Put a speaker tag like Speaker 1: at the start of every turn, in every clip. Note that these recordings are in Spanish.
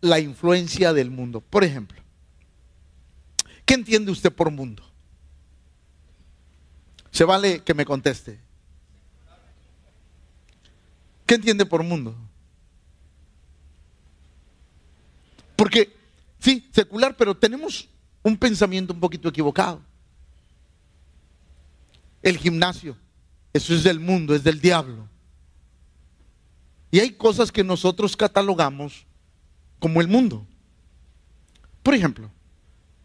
Speaker 1: la influencia del mundo. Por ejemplo, ¿qué entiende usted por mundo? Se vale que me conteste. ¿Qué entiende por mundo? Porque, sí, secular, pero tenemos un pensamiento un poquito equivocado. El gimnasio, eso es del mundo, es del diablo. Y hay cosas que nosotros catalogamos como el mundo. Por ejemplo,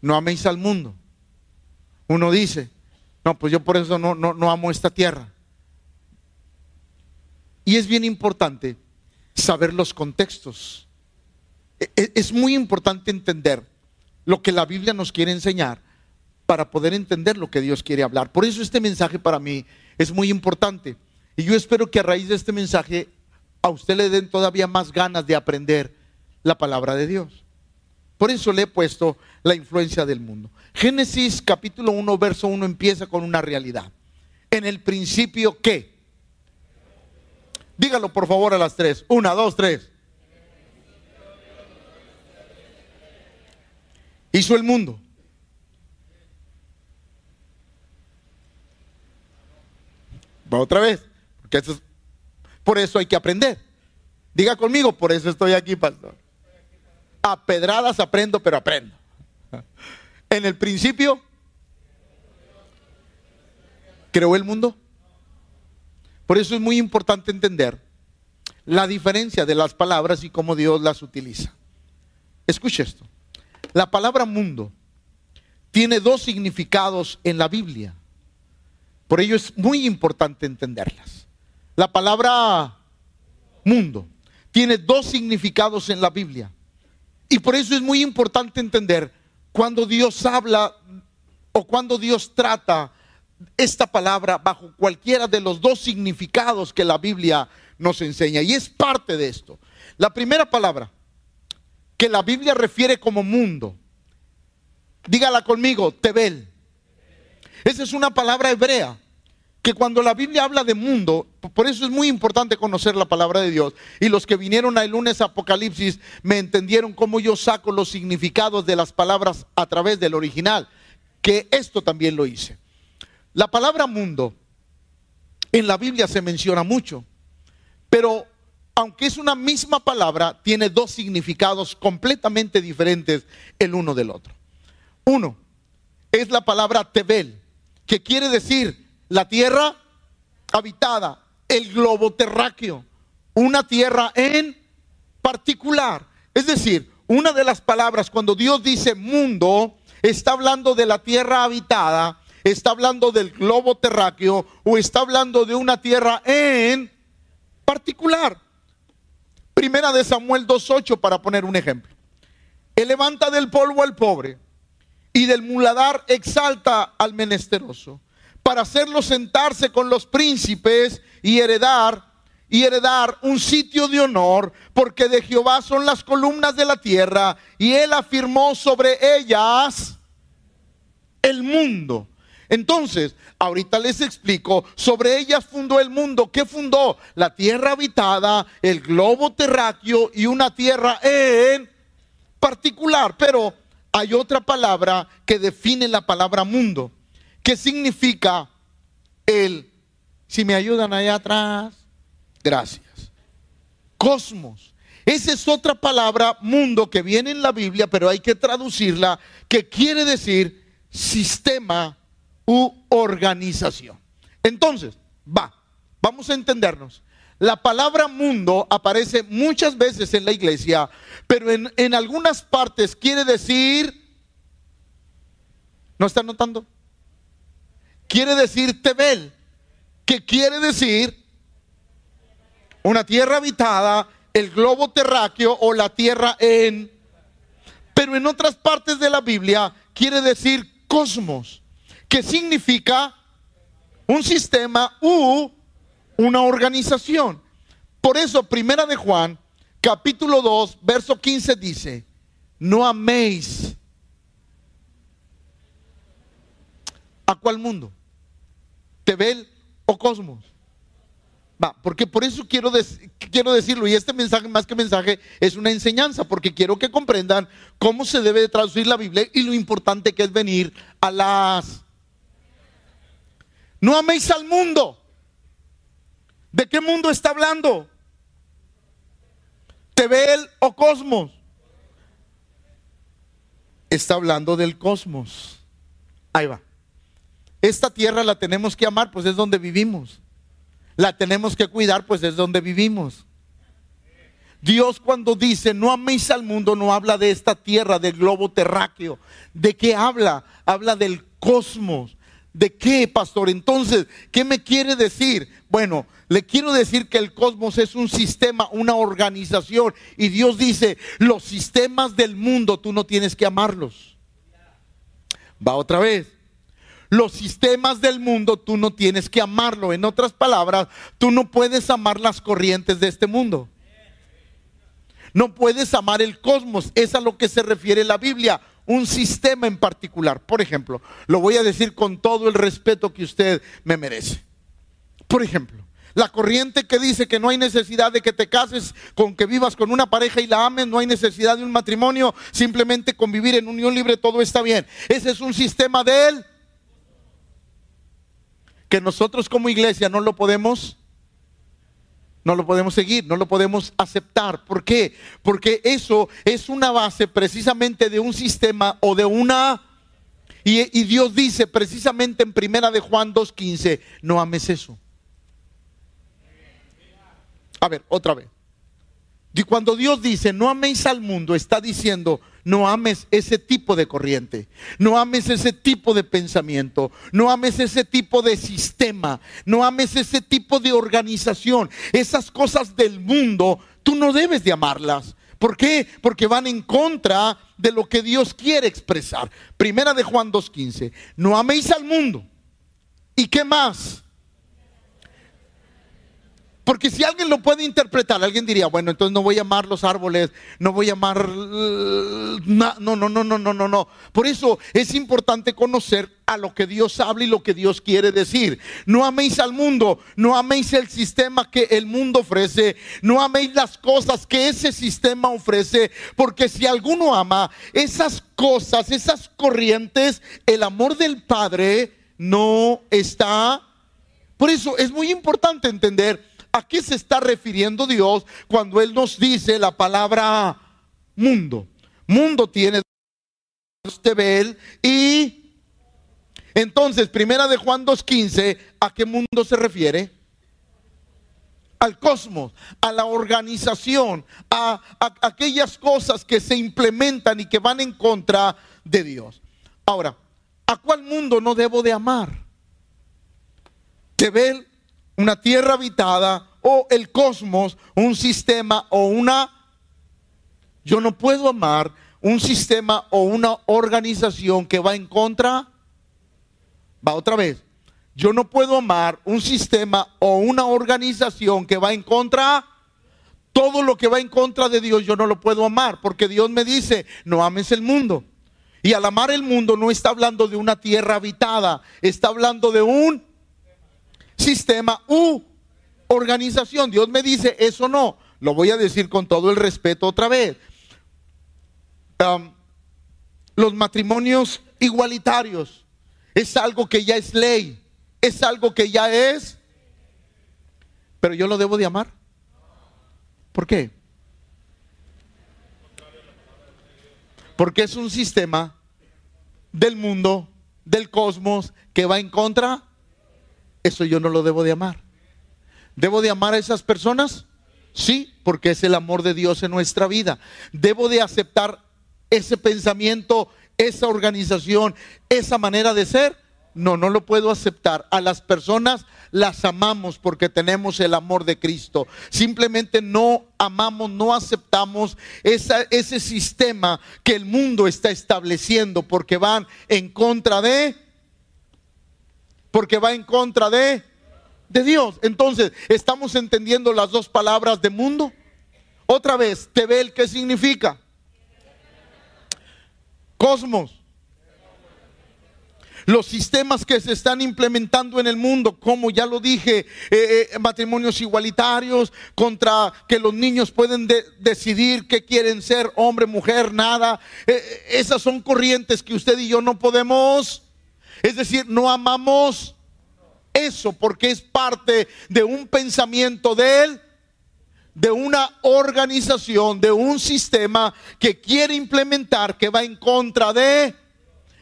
Speaker 1: no améis al mundo. Uno dice, no, pues yo por eso no, no, amo esta tierra. Y es bien importante saber los contextos. E, e, es muy importante entender lo que la Biblia nos quiere enseñar para poder entender lo que Dios quiere hablar. Por eso este mensaje para mí es muy importante. Y yo espero que a raíz de este mensaje a usted le den todavía más ganas de aprender la palabra de Dios. Por eso le he puesto la influencia del mundo. Génesis capítulo 1, verso 1 empieza con una realidad. En el principio, ¿qué? Dígalo por favor a las tres. Una, dos, tres. Hizo el mundo. Va otra vez. Porque eso es por eso hay que aprender. Diga conmigo, por eso estoy aquí, pastor. A pedradas aprendo, pero aprendo. En el principio, creó el mundo. Por eso es muy importante entender la diferencia de las palabras y cómo Dios las utiliza. Escuche esto. La palabra mundo tiene dos significados en la Biblia. Por ello es muy importante entenderlas. La palabra mundo tiene dos significados en la Biblia. Y por eso es muy importante entender cuando Dios habla o cuando Dios trata esta palabra bajo cualquiera de los dos significados que la Biblia nos enseña. Y es parte de esto. La primera palabra que la Biblia refiere como mundo, dígala conmigo, Tebel. Esa es una palabra hebrea que cuando la Biblia habla de mundo, por eso es muy importante conocer la palabra de Dios. Y los que vinieron el lunes Apocalipsis me entendieron cómo yo saco los significados de las palabras a través del original, que esto también lo hice. La palabra mundo en la Biblia se menciona mucho, pero aunque es una misma palabra, tiene dos significados completamente diferentes el uno del otro. Uno es la palabra tebel, que quiere decir la tierra habitada, el globo terráqueo, una tierra en particular. Es decir, una de las palabras cuando Dios dice mundo, está hablando de la tierra habitada, está hablando del globo terráqueo o está hablando de una tierra en particular. Primera de Samuel 2.8 para poner un ejemplo. Él levanta del polvo al pobre y del muladar exalta al menesteroso para hacerlo sentarse con los príncipes y heredar y heredar un sitio de honor, porque de Jehová son las columnas de la tierra y él afirmó sobre ellas el mundo. Entonces, ahorita les explico, sobre ellas fundó el mundo. ¿Qué fundó? La tierra habitada, el globo terráqueo y una tierra en particular. Pero hay otra palabra que define la palabra mundo. ¿Qué significa el, si me ayudan allá atrás, gracias? Cosmos. Esa es otra palabra, mundo, que viene en la Biblia, pero hay que traducirla, que quiere decir sistema u organización. Entonces, va, vamos a entendernos. La palabra mundo aparece muchas veces en la iglesia, pero en, en algunas partes quiere decir, ¿no están notando? Quiere decir Tebel, que quiere decir una tierra habitada, el globo terráqueo o la tierra en... Pero en otras partes de la Biblia quiere decir cosmos, que significa un sistema u una organización. Por eso, primera de Juan, capítulo 2, verso 15 dice, no améis ¿A cuál mundo? ¿Tebel o Cosmos? Va, porque por eso quiero, quiero decirlo, y este mensaje más que mensaje es una enseñanza, porque quiero que comprendan cómo se debe de traducir la Biblia y lo importante que es venir a las... No améis al mundo. ¿De qué mundo está hablando? ¿Tebel o cosmos? Está hablando del cosmos. Ahí va. Esta tierra la tenemos que amar, pues es donde vivimos la tenemos que cuidar, pues es donde vivimos. Dios cuando dice, no améis al mundo, no habla de esta tierra, del globo terráqueo. ¿De qué habla? Habla del cosmos. ¿De qué, pastor? Entonces, ¿qué me quiere decir? Bueno, le quiero decir que el cosmos es un sistema, una organización. Y Dios dice, los sistemas del mundo tú no tienes que amarlos. Va otra vez los sistemas del mundo, tú no tienes que amarlo. En otras palabras, tú no puedes amar las corrientes de este mundo. No puedes amar el cosmos. Es a lo que se refiere la Biblia. Un sistema en particular. Por ejemplo, lo voy a decir con todo el respeto que usted me merece. Por ejemplo, la corriente que dice que no hay necesidad de que te cases con que vivas con una pareja y la ames, no hay necesidad de un matrimonio, simplemente convivir en unión libre, todo está bien. Ese es un sistema de él que nosotros como iglesia no lo podemos no lo podemos seguir, no lo podemos aceptar. ¿Por qué? Porque eso es una base precisamente de un sistema o de una... Y, Dios dice precisamente en primera de Juan 2.15, no ames eso. A ver, otra vez. Y cuando Dios dice, no améis al mundo, está diciendo, no ames ese tipo de corriente, no ames ese tipo de pensamiento, no ames ese tipo de sistema, no ames ese tipo de organización. Esas cosas del mundo, tú no debes de amarlas. ¿Por qué? Porque van en contra de lo que Dios quiere expresar. Primera de Juan 2.15, no améis al mundo. ¿Y qué más? Porque si alguien lo puede interpretar, alguien diría, bueno, entonces no voy a amar los árboles, no voy a amar... No, no, no, no, no, no, no. Por eso es importante conocer a lo que Dios habla y lo que Dios quiere decir. No améis al mundo, no améis el sistema que el mundo ofrece, no améis las cosas que ese sistema ofrece, porque si alguno ama esas cosas, esas corrientes, el amor del Padre no está... Por eso es muy importante entender ¿A qué se está refiriendo Dios cuando Él nos dice la palabra mundo? Mundo tiene Tebel y entonces, primera de Juan 2.15, ¿a qué mundo se refiere? Al cosmos, a la organización, a, a, aquellas cosas que se implementan y que van en contra de Dios. Ahora, ¿a cuál mundo no debo de amar? Tebel una tierra habitada o el cosmos, un sistema o una... Yo no puedo amar un sistema o una organización que va en contra. Va otra vez. Yo no puedo amar un sistema o una organización que va en contra. Todo lo que va en contra de Dios yo no lo puedo amar porque Dios me dice, no ames el mundo. Y al amar el mundo no está hablando de una tierra habitada, está hablando de un sistema u organización. Dios me dice, eso no. Lo voy a decir con todo el respeto otra vez. los matrimonios igualitarios es algo que ya es ley, es algo que ya es, pero yo lo debo de amar. ¿Por qué? Porque es un sistema del mundo, del cosmos, que va en contra eso yo no lo debo de amar. ¿Debo de amar a esas personas? Sí, porque es el amor de Dios en nuestra vida. ¿Debo de aceptar ese pensamiento, esa organización, esa manera de ser? No, no lo puedo aceptar. A las personas las amamos porque tenemos el amor de Cristo. Simplemente no amamos, no aceptamos ese sistema que el mundo está estableciendo porque van en contra de porque va en contra de, de Dios. Entonces, ¿estamos entendiendo las dos palabras de mundo? Otra vez, Tebel, ¿qué significa? Cosmos. los sistemas que se están implementando en el mundo, como ya lo dije, eh, eh, matrimonios igualitarios, contra que los niños pueden decidir qué quieren ser, hombre, mujer, nada. Eh, esas son corrientes que usted y yo no podemos, es decir, no amamos eso porque es parte de un pensamiento de él de una organización, de un sistema que quiere implementar, que va en contra de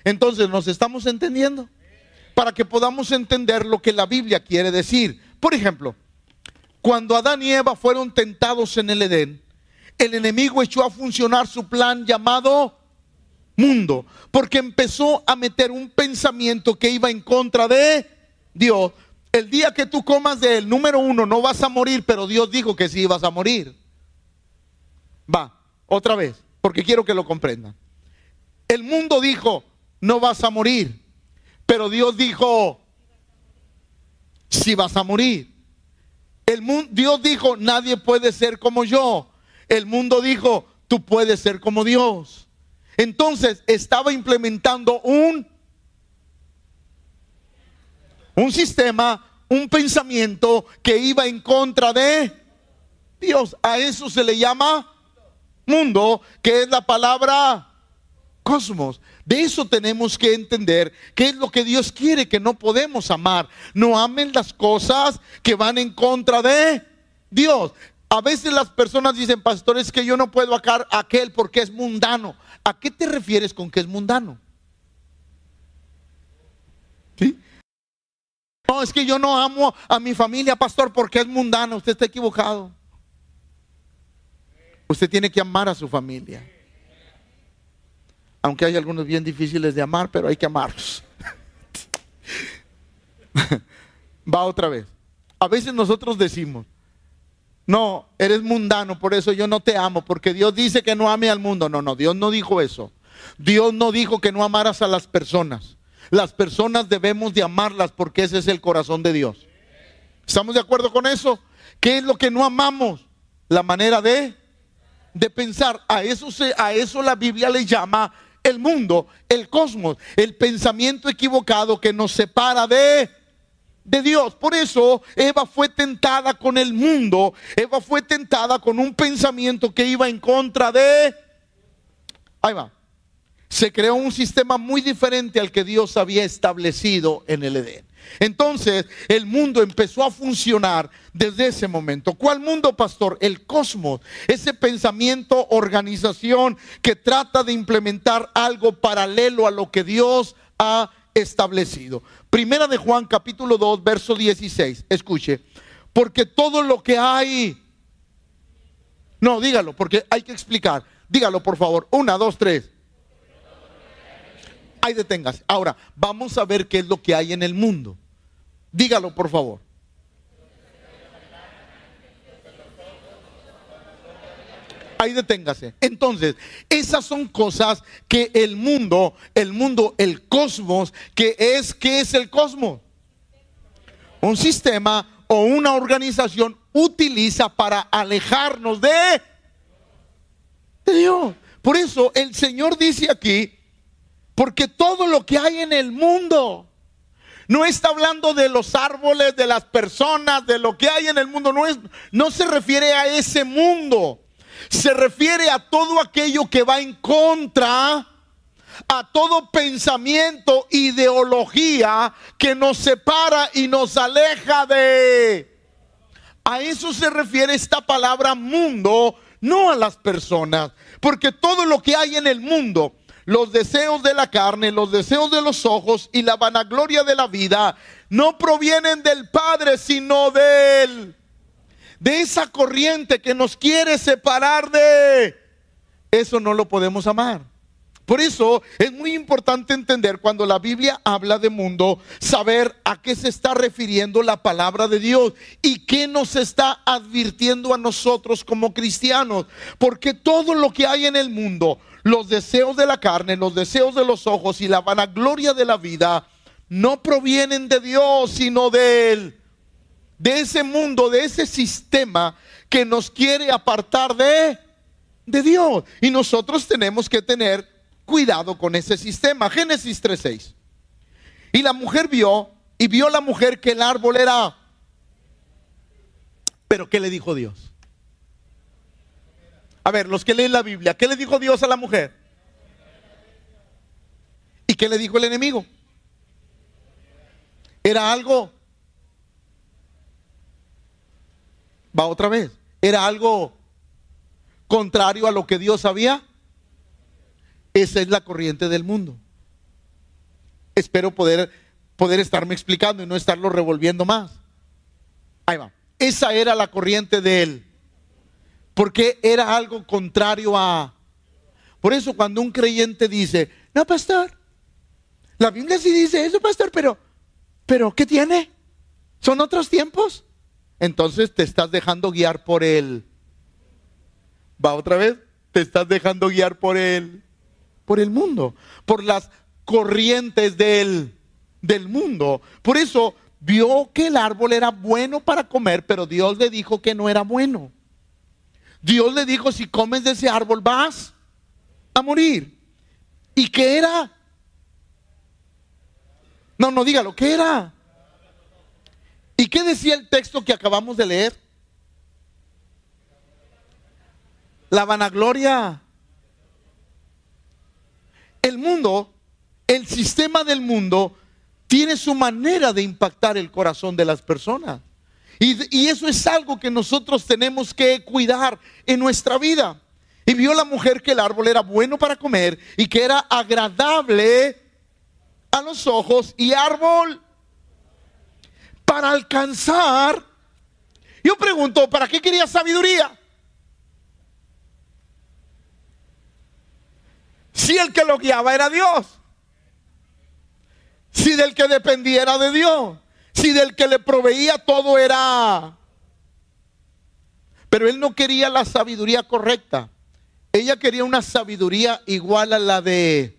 Speaker 1: entonces, ¿nos estamos entendiendo? Para que podamos entender lo que la Biblia quiere decir. Por ejemplo, cuando Adán y Eva fueron tentados en el Edén, el enemigo echó a funcionar su plan llamado mundo, porque empezó a meter un pensamiento que iba en contra de Dios. El día que tú comas de él, número uno, no vas a morir, pero Dios dijo que sí ibas a morir. Va, otra vez, porque quiero que lo comprendan. El mundo dijo, no vas a morir. Pero Dios dijo, si vas a morir. El mundo, Dios dijo, nadie puede ser como yo. El mundo dijo, tú puedes ser como Dios. Entonces estaba implementando un, un sistema, un pensamiento que iba en contra de Dios. A eso se le llama mundo, que es la palabra cosmos. De eso tenemos que entender qué es lo que Dios quiere que no podemos amar. No amen las cosas que van en contra de Dios. A veces las personas dicen, pastores, que yo no puedo acá aquel porque es mundano. ¿A qué te refieres con que es mundano? No, es que yo no amo a mi familia, pastor, porque es mundano. Usted está equivocado. Usted tiene que amar a su familia aunque hay algunos bien difíciles de amar, pero hay que amarlos. Va otra vez. A veces nosotros decimos, no, eres mundano, por eso yo no te amo, porque Dios dice que no ame al mundo. No, no, Dios no dijo eso. Dios no dijo que no amaras a las personas. Las personas debemos de amarlas porque ese es el corazón de Dios. ¿Estamos de acuerdo con eso? ¿Qué es lo que no amamos? La manera de, de pensar. A eso, se, a eso la Biblia le llama el mundo, el cosmos, el pensamiento equivocado que nos separa de, de Dios. Por eso Eva fue tentada con el mundo, Eva fue tentada con un pensamiento que iba en contra de... Ahí va. Se creó un sistema muy diferente al que Dios había establecido en el Edén. Entonces el mundo empezó a funcionar desde ese momento. ¿Cuál mundo, pastor? El cosmos. Ese pensamiento, organización que trata de implementar algo paralelo a lo que Dios ha establecido. Primera de Juan capítulo 2, verso 16. Escuche. Porque todo lo que hay... No, dígalo, porque hay que explicar. Dígalo, por favor. Una, dos, tres ahí detengas. Ahora, vamos a ver qué es lo que hay en el mundo. Dígalo, por favor. Ahí deténgase. Entonces, esas son cosas que el mundo, el mundo, el cosmos, que es, ¿qué es el cosmos? Un sistema o una organización utiliza para alejarnos de, de Dios. Por eso el Señor dice aquí, porque todo lo que hay en el mundo, no está hablando de los árboles, de las personas, de lo que hay en el mundo, no, es, no se refiere a ese mundo, se refiere a todo aquello que va en contra, a todo pensamiento, ideología que nos separa y nos aleja de... A eso se refiere esta palabra mundo, no a las personas, porque todo lo que hay en el mundo, los deseos de la carne, los deseos de los ojos y la vanagloria de la vida no provienen del Padre, sino de él. De esa corriente que nos quiere separar de eso no lo podemos amar. Por eso es muy importante entender cuando la Biblia habla de mundo, saber a qué se está refiriendo la palabra de Dios y qué nos está advirtiendo a nosotros como cristianos. Porque todo lo que hay en el mundo, los deseos de la carne, los deseos de los ojos y la vanagloria de la vida no provienen de Dios, sino de Él. De ese mundo, de ese sistema que nos quiere apartar de, de Dios. Y nosotros tenemos que tener cuidado con ese sistema. Génesis 3.6. Y la mujer vio, y vio la mujer que el árbol era... Pero ¿qué le dijo Dios? A ver, los que leen la Biblia, ¿qué le dijo Dios a la mujer? ¿Y qué le dijo el enemigo? Era algo... Va otra vez. Era algo contrario a lo que Dios sabía. Esa es la corriente del mundo. Espero poder, poder estarme explicando y no estarlo revolviendo más. Ahí va. Esa era la corriente de él. Porque era algo contrario a... Por eso cuando un creyente dice, no, pastor, la Biblia sí dice eso, pastor, pero, pero, ¿qué tiene? ¿Son otros tiempos? Entonces te estás dejando guiar por él. Va otra vez, te estás dejando guiar por él, por el mundo, por las corrientes del, del mundo. Por eso vio que el árbol era bueno para comer, pero Dios le dijo que no era bueno. Dios le dijo, si comes de ese árbol vas a morir. ¿Y qué era? No, no dígalo, ¿qué era? ¿Y qué decía el texto que acabamos de leer? La vanagloria. El mundo, el sistema del mundo, tiene su manera de impactar el corazón de las personas. Y, eso es algo que nosotros tenemos que cuidar en nuestra vida. Y vio la mujer que el árbol era bueno para comer y que era agradable a los ojos y árbol para alcanzar. Yo pregunto, ¿para qué quería sabiduría? Si el que lo guiaba era Dios. Si del que dependiera de Dios. Si del que le proveía todo era... Pero él no quería la sabiduría correcta. Ella quería una sabiduría igual a la de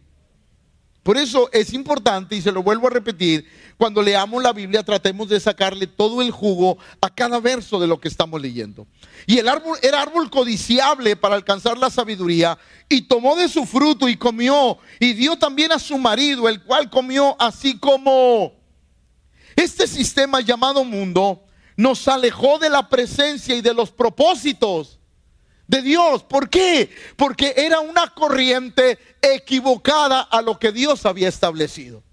Speaker 1: por eso es importante, y se lo vuelvo a repetir, cuando leamos la Biblia tratemos de sacarle todo el jugo a cada verso de lo que estamos leyendo. Y el árbol era árbol codiciable para alcanzar la sabiduría, y tomó de su fruto y comió, y dio también a su marido, el cual comió así como este sistema llamado mundo nos alejó de la presencia y de los propósitos de Dios. ¿Por qué? Porque era una corriente equivocada a lo que Dios había establecido.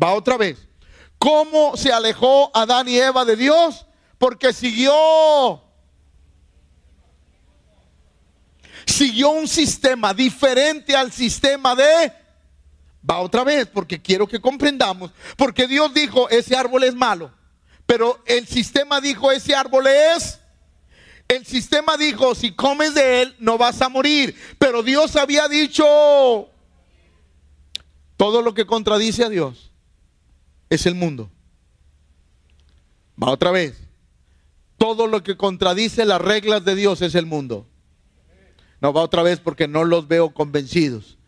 Speaker 1: Va otra vez. ¿Cómo se alejó Adán y Eva de Dios? Porque siguió siguió un sistema diferente al sistema de Va otra vez porque quiero que comprendamos, porque Dios dijo, ese árbol es malo, pero el sistema dijo, ese árbol es el sistema dijo, si comes de él, no vas a morir. Pero Dios había dicho, todo lo que contradice a Dios es el mundo. Va otra vez. Todo lo que contradice las reglas de Dios es el mundo. No va otra vez porque no los veo convencidos.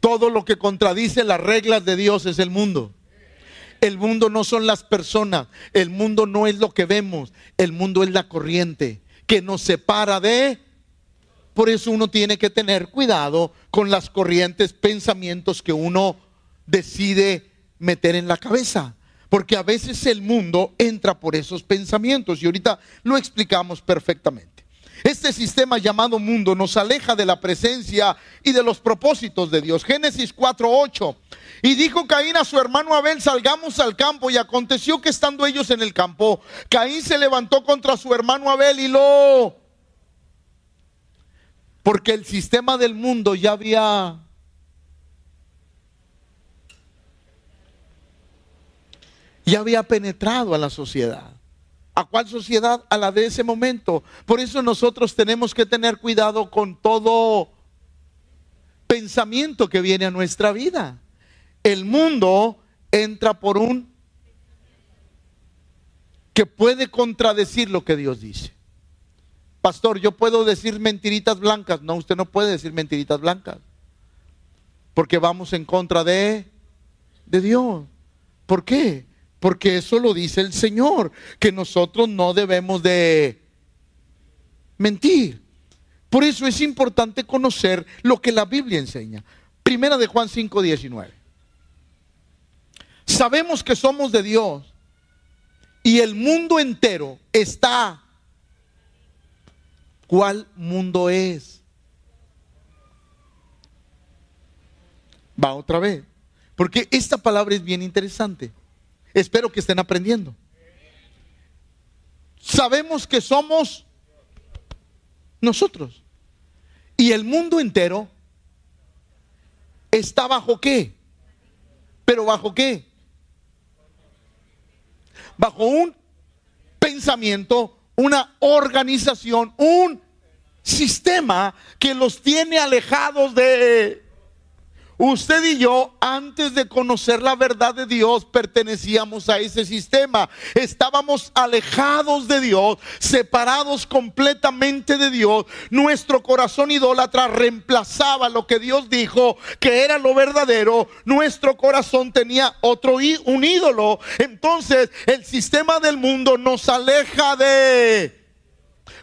Speaker 1: Todo lo que contradice las reglas de Dios es el mundo. El mundo no son las personas, el mundo no es lo que vemos, el mundo es la corriente que nos separa de... Por eso uno tiene que tener cuidado con las corrientes, pensamientos que uno decide meter en la cabeza. Porque a veces el mundo entra por esos pensamientos y ahorita lo explicamos perfectamente. Este sistema llamado mundo nos aleja de la presencia y de los propósitos de Dios. Génesis 4:8. Y dijo Caín a su hermano Abel, salgamos al campo. Y aconteció que estando ellos en el campo, Caín se levantó contra su hermano Abel y lo... Porque el sistema del mundo ya había... Ya había penetrado a la sociedad. ¿A cuál sociedad? A la de ese momento. Por eso nosotros tenemos que tener cuidado con todo pensamiento que viene a nuestra vida. El mundo entra por un que puede contradecir lo que Dios dice. Pastor, yo puedo decir mentiritas blancas. No, usted no puede decir mentiritas blancas. Porque vamos en contra de, de Dios. ¿Por qué? Porque eso lo dice el Señor, que nosotros no debemos de mentir. Por eso es importante conocer lo que la Biblia enseña. Primera de Juan 5, 19. sabemos que somos de Dios y el mundo entero está. ¿Cuál mundo es? Va otra vez. Porque esta palabra es bien interesante. Espero que estén aprendiendo. Sabemos que somos nosotros. Y el mundo entero está bajo qué? ¿Pero bajo qué? Bajo un pensamiento, una organización, un sistema que los tiene alejados de Usted y yo, antes de conocer la verdad de Dios, pertenecíamos a ese sistema. Estábamos alejados de Dios, separados completamente de Dios. Nuestro corazón idólatra reemplazaba lo que Dios dijo que era lo verdadero. Nuestro corazón tenía otro un ídolo. Entonces, el sistema del mundo nos aleja de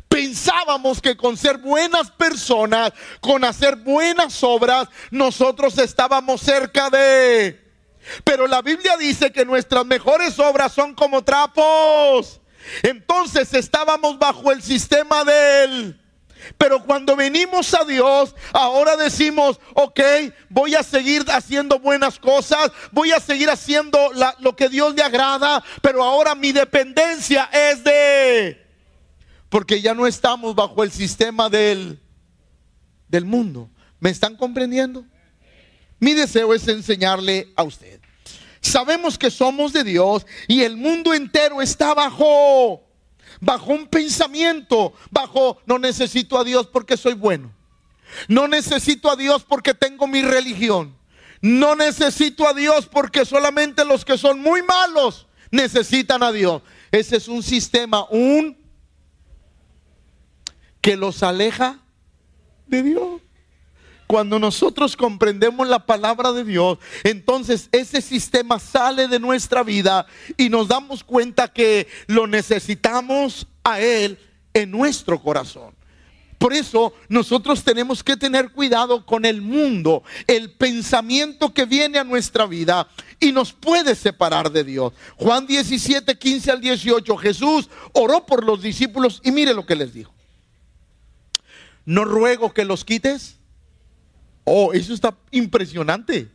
Speaker 1: Pensábamos que con ser buenas personas, con hacer buenas obras, nosotros estábamos cerca de... Pero la Biblia dice que nuestras mejores obras son como trapos. Entonces estábamos bajo el sistema de él. Pero cuando venimos a Dios, ahora decimos, ok, voy a seguir haciendo buenas cosas, voy a seguir haciendo lo que Dios le agrada, pero ahora mi dependencia es de porque ya no estamos bajo el sistema del, del mundo. ¿Me están comprendiendo? Mi deseo es enseñarle a usted. Sabemos que somos de Dios y el mundo entero está bajo bajo un pensamiento, bajo no necesito a Dios porque soy bueno. No necesito a Dios porque tengo mi religión. No necesito a Dios porque solamente los que son muy malos necesitan a Dios. Ese es un sistema, un que los aleja de Dios. Cuando nosotros comprendemos la palabra de Dios, entonces ese sistema sale de nuestra vida y nos damos cuenta que lo necesitamos a Él en nuestro corazón. Por eso nosotros tenemos que tener cuidado con el mundo, el pensamiento que viene a nuestra vida y nos puede separar de Dios. Juan 17, 15 al 18, Jesús oró por los discípulos y mire lo que les dijo no ruego que los quites. Oh, eso está impresionante.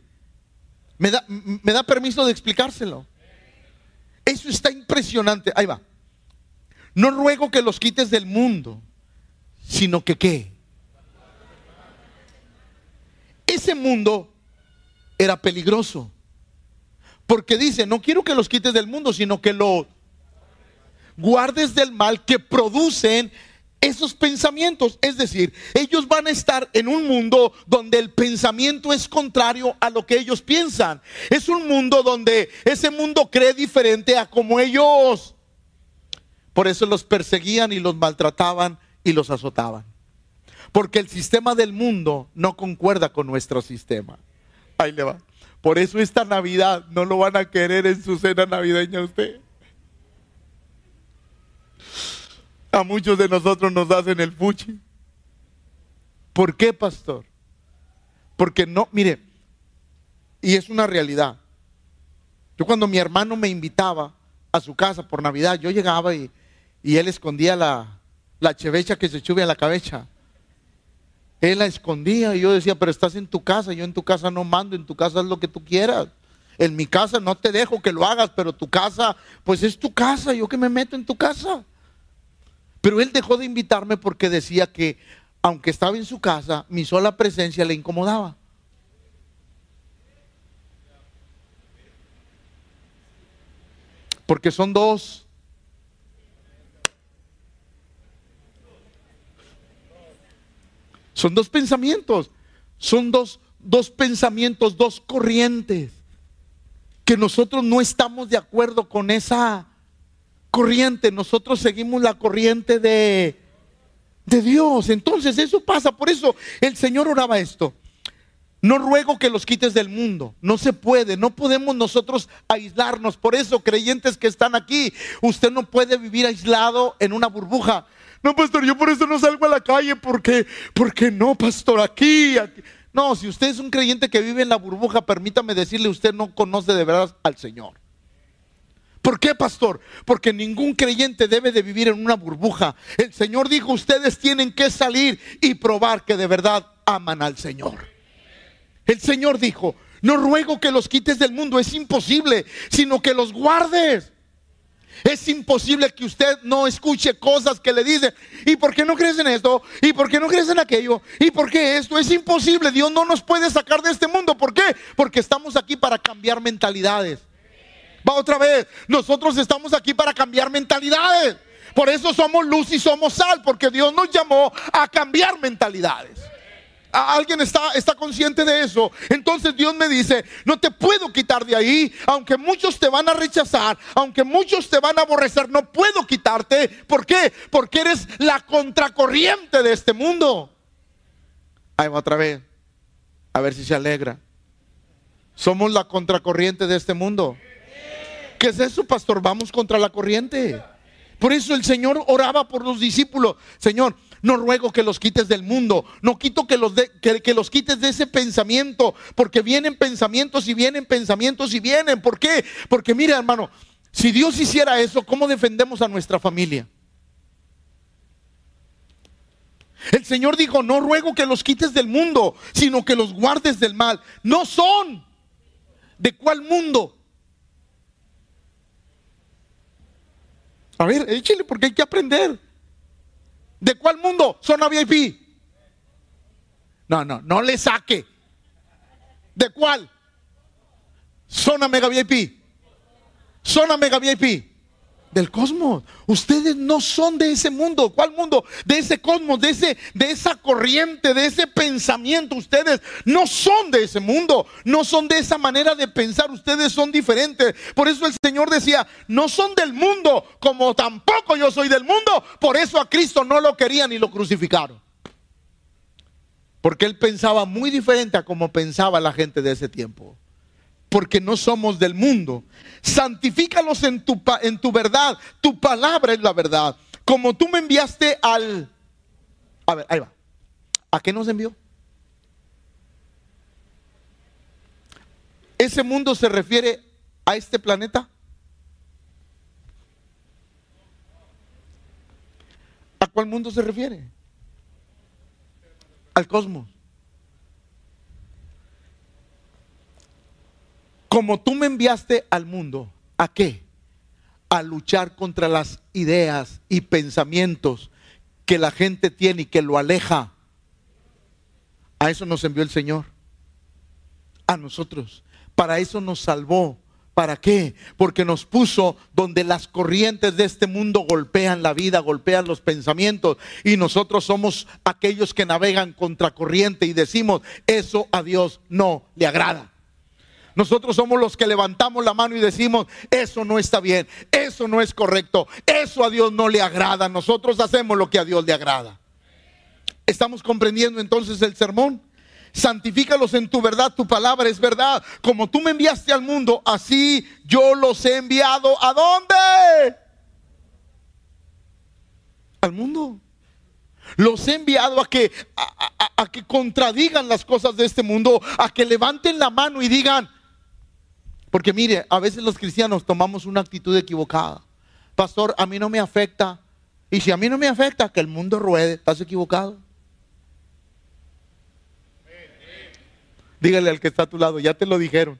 Speaker 1: ¿Me da, me da permiso de explicárselo? Eso está impresionante. Ahí va. No ruego que los quites del mundo, sino que qué. Ese mundo era peligroso. Porque dice, no quiero que los quites del mundo, sino que lo guardes del mal que producen esos pensamientos. Es decir, ellos van a estar en un mundo donde el pensamiento es contrario a lo que ellos piensan. Es un mundo donde ese mundo cree diferente a como ellos. Por eso los perseguían y los maltrataban y los azotaban. Porque el sistema del mundo no concuerda con nuestro sistema. Ahí le va. Por eso esta Navidad no lo van a querer en su cena navideña usted. A muchos de nosotros nos hacen el fuchi. ¿Por qué, pastor? Porque no, mire, y es una realidad. Yo cuando mi hermano me invitaba a su casa por Navidad, yo llegaba y, él escondía la, chevecha que se sube a la cabeza. Él la escondía y yo decía, pero estás en tu casa, yo en tu casa no mando, en tu casa haz lo que tú quieras. En mi casa no te dejo que lo hagas, pero tu casa, pues es tu casa, yo que me meto en tu casa. Pero él dejó de invitarme porque decía que, aunque estaba en su casa, mi sola presencia le incomodaba. Porque son dos. Son dos pensamientos. Son dos, dos pensamientos, dos corrientes. Que nosotros no estamos de acuerdo con esa corriente, nosotros seguimos la corriente de, de Dios. Entonces eso pasa, por eso el Señor oraba esto. No ruego que los quites del mundo. No se puede. No podemos nosotros aislarnos. Por eso, creyentes que están aquí, usted no puede vivir aislado en una burbuja. No, pastor, yo por eso no salgo a la calle porque, porque no, pastor, aquí, aquí. No, si usted es un creyente que vive en la burbuja, permítame decirle, usted no conoce de verdad al Señor. ¿Por qué, pastor? Porque ningún creyente debe de vivir en una burbuja. El Señor dijo, ustedes tienen que salir y probar que de verdad aman al Señor. El Señor dijo, no ruego que los quites del mundo, es imposible, sino que los guardes. Es imposible que usted no escuche cosas que le dicen, ¿y por qué no crees en esto? ¿Y por qué no crees en aquello? ¿Y por qué esto? Es imposible, Dios no nos puede sacar de este mundo. ¿Por qué? Porque estamos aquí para cambiar mentalidades. Va otra vez, nosotros estamos aquí para cambiar mentalidades. Por eso somos luz y somos sal, porque Dios nos llamó a cambiar mentalidades. ¿Alguien está, está consciente de eso? Entonces Dios me dice, no te puedo quitar de ahí, aunque muchos te van a rechazar, aunque muchos te van a aborrecer, no puedo quitarte. ¿Por qué? Porque eres la contracorriente de este mundo. Ahí va otra vez, a ver si se alegra. Somos la contracorriente de este mundo. ¿Qué es eso, pastor? Vamos contra la corriente. Por eso el Señor oraba por los discípulos. Señor, no ruego que los quites del mundo, no quito que los, que, los quites de ese pensamiento, porque vienen pensamientos y vienen pensamientos y vienen. ¿Por qué? Porque mira, hermano, si Dios hiciera eso, ¿cómo defendemos a nuestra familia? El Señor dijo, no ruego que los quites del mundo, sino que los guardes del mal. No son. ¿De cuál mundo? A ver, échale porque hay que aprender. ¿De cuál mundo? Zona VIP. No, no, no le saque. ¿De cuál? Zona Mega VIP. Zona Mega VIP del cosmos. Ustedes no son de ese mundo. ¿Cuál mundo? De ese cosmos, de, ese, de esa corriente, de ese pensamiento. Ustedes no son de ese mundo. No son de esa manera de pensar. Ustedes son diferentes. Por eso el Señor decía, no son del mundo, como tampoco yo soy del mundo. Por eso a Cristo no lo querían y lo crucificaron. Porque él pensaba muy diferente a como pensaba la gente de ese tiempo porque no somos del mundo. Santifícalos en tu, en tu verdad. Tu palabra es la verdad. Como tú me enviaste al... A ver, ahí va. ¿A qué nos envió? ¿Ese mundo se refiere a este planeta? ¿A cuál mundo se refiere? Al cosmos. Como tú me enviaste al mundo, ¿a qué? A luchar contra las ideas y pensamientos que la gente tiene y que lo aleja. A eso nos envió el Señor. A nosotros. Para eso nos salvó. ¿Para qué? Porque nos puso donde las corrientes de este mundo golpean la vida, golpean los pensamientos y nosotros somos aquellos que navegan contra corriente y decimos, eso a Dios no le agrada. Nosotros somos los que levantamos la mano y decimos, eso no está bien, eso no es correcto, eso a Dios no le agrada. Nosotros hacemos lo que a Dios le agrada. ¿Estamos comprendiendo entonces el sermón? Santifícalos en tu verdad, tu palabra es verdad. Como tú me enviaste al mundo, así yo los he enviado. ¿A dónde? Al mundo. Los he enviado a que, a, a, que contradigan las cosas de este mundo, a que levanten la mano y digan, porque mire, a veces los cristianos tomamos una actitud equivocada. Pastor, a mí no me afecta. Y si a mí no me afecta, que el mundo ruede, ¿estás equivocado? Dígale al que está a tu lado, ya te lo dijeron.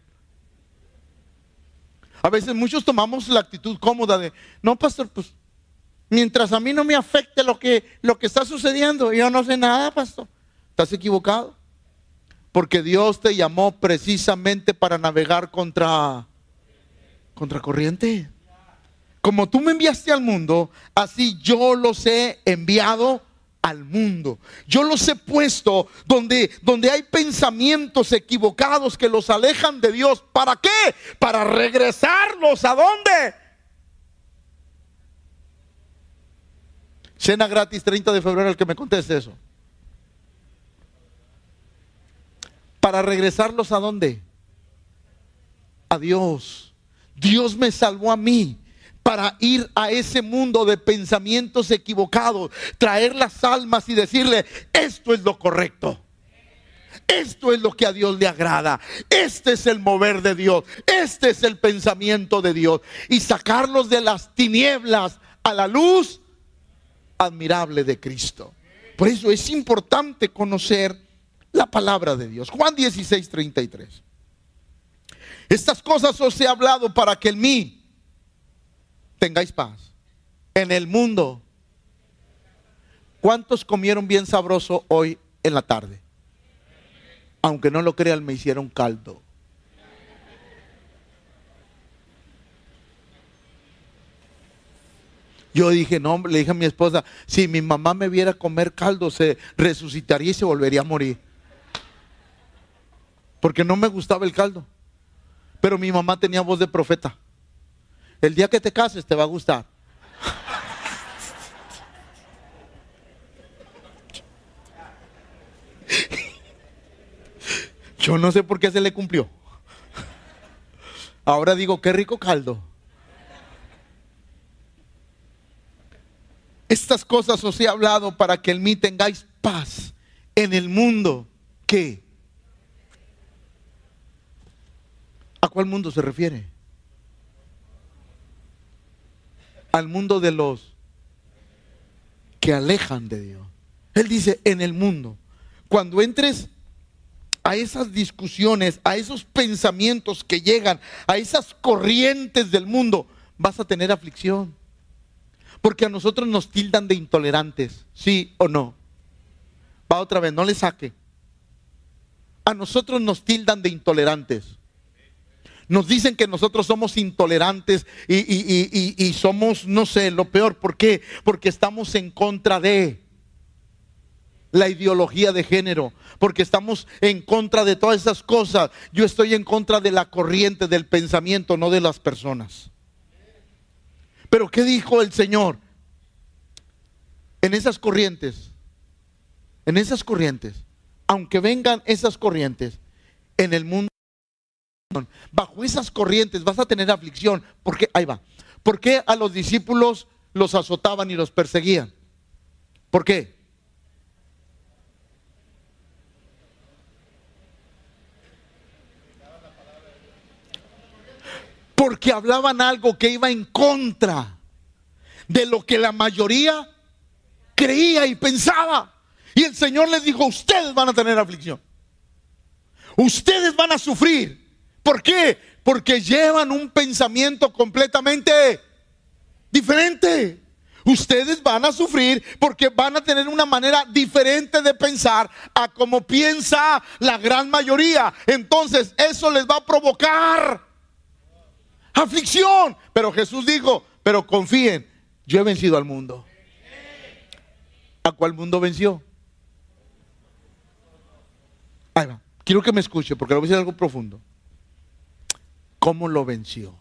Speaker 1: A veces muchos tomamos la actitud cómoda de, no, pastor, pues mientras a mí no me afecte lo que, lo que está sucediendo, yo no sé nada, pastor. ¿Estás equivocado? Porque Dios te llamó precisamente para navegar contra, contra corriente. Como tú me enviaste al mundo, así yo los he enviado al mundo. Yo los he puesto donde, donde hay pensamientos equivocados que los alejan de Dios. ¿Para qué? Para regresarlos a dónde? Cena gratis 30 de febrero el que me conteste eso. Para regresarlos a dónde? A Dios. Dios me salvó a mí para ir a ese mundo de pensamientos equivocados, traer las almas y decirle, esto es lo correcto. Esto es lo que a Dios le agrada. Este es el mover de Dios. Este es el pensamiento de Dios. Y sacarlos de las tinieblas a la luz admirable de Cristo. Por eso es importante conocer la palabra de Dios. Juan 16, 33. Estas cosas os he hablado para que en mí tengáis paz. En el mundo. ¿Cuántos comieron bien sabroso hoy en la tarde? Aunque no lo crean, me hicieron caldo. Yo dije, no, le dije a mi esposa, si mi mamá me viera comer caldo, se resucitaría y se volvería a morir. Porque no me gustaba el caldo. Pero mi mamá tenía voz de profeta. El día que te cases te va a gustar. Yo no sé por qué se le cumplió. Ahora digo, qué rico caldo. Estas cosas os he hablado para que en mí tengáis paz en el mundo. ¿Qué? Cuál mundo se refiere? Al mundo de los que alejan de Dios. Él dice, en el mundo. Cuando entres a esas discusiones, a esos pensamientos que llegan, a esas corrientes del mundo, vas a tener aflicción. Porque a nosotros nos tildan de intolerantes, sí o no. Va otra vez, no le saque. A nosotros nos tildan de intolerantes. Nos dicen que nosotros somos intolerantes y, y, somos, no sé, lo peor. ¿Por qué? Porque estamos en contra de la ideología de género, porque estamos en contra de todas esas cosas. Yo estoy en contra de la corriente del pensamiento, no de las personas. Pero ¿qué dijo el Señor? En esas corrientes, en esas corrientes, aunque vengan esas corrientes, en el mundo, bajo esas corrientes vas a tener aflicción. Porque, ahí va, ¿por qué a los discípulos los azotaban y los perseguían? ¿Por qué? porque hablaban algo que iba en contra de lo que la mayoría creía y pensaba. Y el Señor les dijo, ustedes van a tener aflicción. Ustedes van a sufrir. ¿Por qué? Porque llevan un pensamiento completamente diferente. Ustedes van a sufrir porque van a tener una manera diferente de pensar a como piensa la gran mayoría. Entonces eso les va a provocar aflicción. Pero Jesús dijo, pero confíen, yo he vencido al mundo. ¿A cuál mundo venció? Ahí va. Quiero que me escuche porque le voy a decir algo profundo. ¿Cómo lo venció?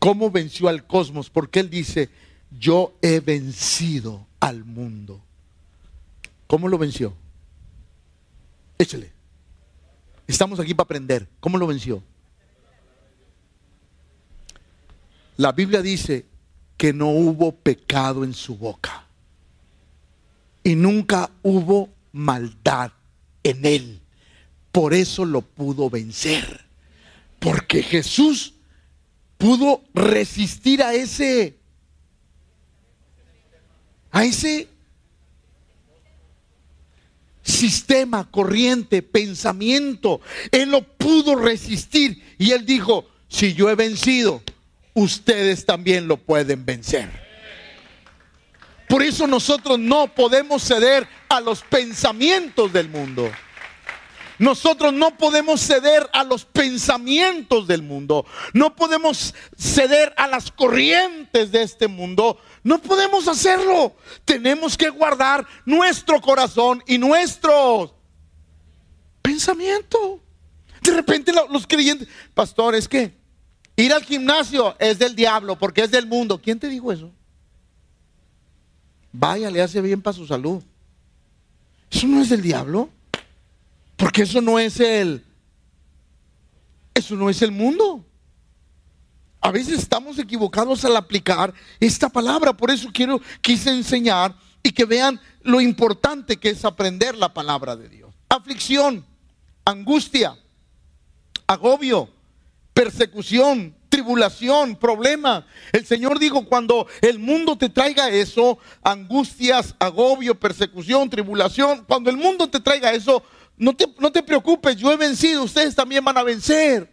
Speaker 1: ¿Cómo venció al cosmos? Porque él dice, yo he vencido al mundo. ¿Cómo lo venció? Échale. Estamos aquí para aprender. ¿Cómo lo venció? La Biblia dice que no hubo pecado en su boca. Y nunca hubo maldad en él. Por eso lo pudo vencer. Porque Jesús pudo resistir a ese a ese sistema, corriente, pensamiento. Él lo pudo resistir y él dijo, si yo he vencido, ustedes también lo pueden vencer. Por eso nosotros no podemos ceder a los pensamientos del mundo. Nosotros no podemos ceder a los pensamientos del mundo. No podemos ceder a las corrientes de este mundo. No podemos hacerlo. Tenemos que guardar nuestro corazón y nuestro pensamiento. De repente los creyentes, pastor, es que ir al gimnasio es del diablo porque es del mundo. ¿Quién te dijo eso? Vaya, le hace bien para su salud. Eso no es del diablo. Porque eso no es el, eso no es el mundo. A veces estamos equivocados al aplicar esta palabra. Por eso quiero, quise enseñar y que vean lo importante que es aprender la palabra de Dios. Aflicción, angustia, agobio, persecución, tribulación, problema. El Señor dijo, cuando el mundo te traiga eso, angustias, agobio, persecución, tribulación, cuando el mundo te traiga eso, no te, preocupes, yo he vencido, ustedes también van a vencer.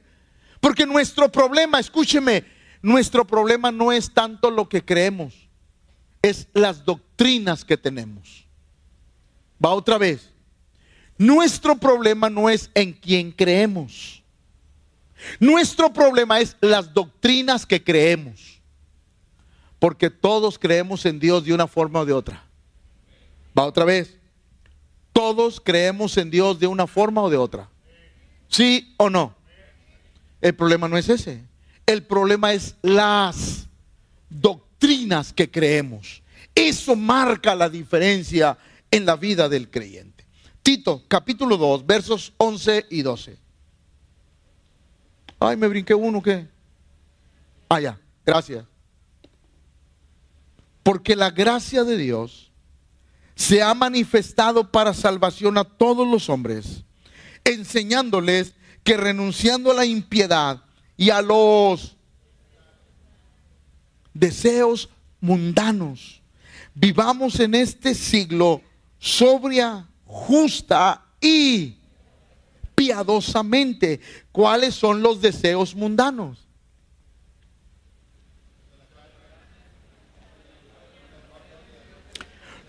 Speaker 1: Porque nuestro problema, escúcheme, nuestro problema no es tanto lo que creemos, es las doctrinas que tenemos. Va otra vez. Nuestro problema no es en quién creemos. Nuestro problema es las doctrinas que creemos. Porque todos creemos en Dios de una forma o de otra. Va otra vez. Todos creemos en Dios de una forma o de otra. ¿Sí o no? El problema no es ese. El problema es las doctrinas que creemos. Eso marca la diferencia en la vida del creyente. Tito, capítulo 2, versos 11 y 12. Ay, me brinqué uno, ¿qué? Ah, ya, gracias. Porque la gracia de Dios se ha manifestado para salvación a todos los hombres, enseñándoles que renunciando a la impiedad y a los deseos mundanos, vivamos en este siglo sobria, justa y piadosamente. ¿Cuáles son los deseos mundanos?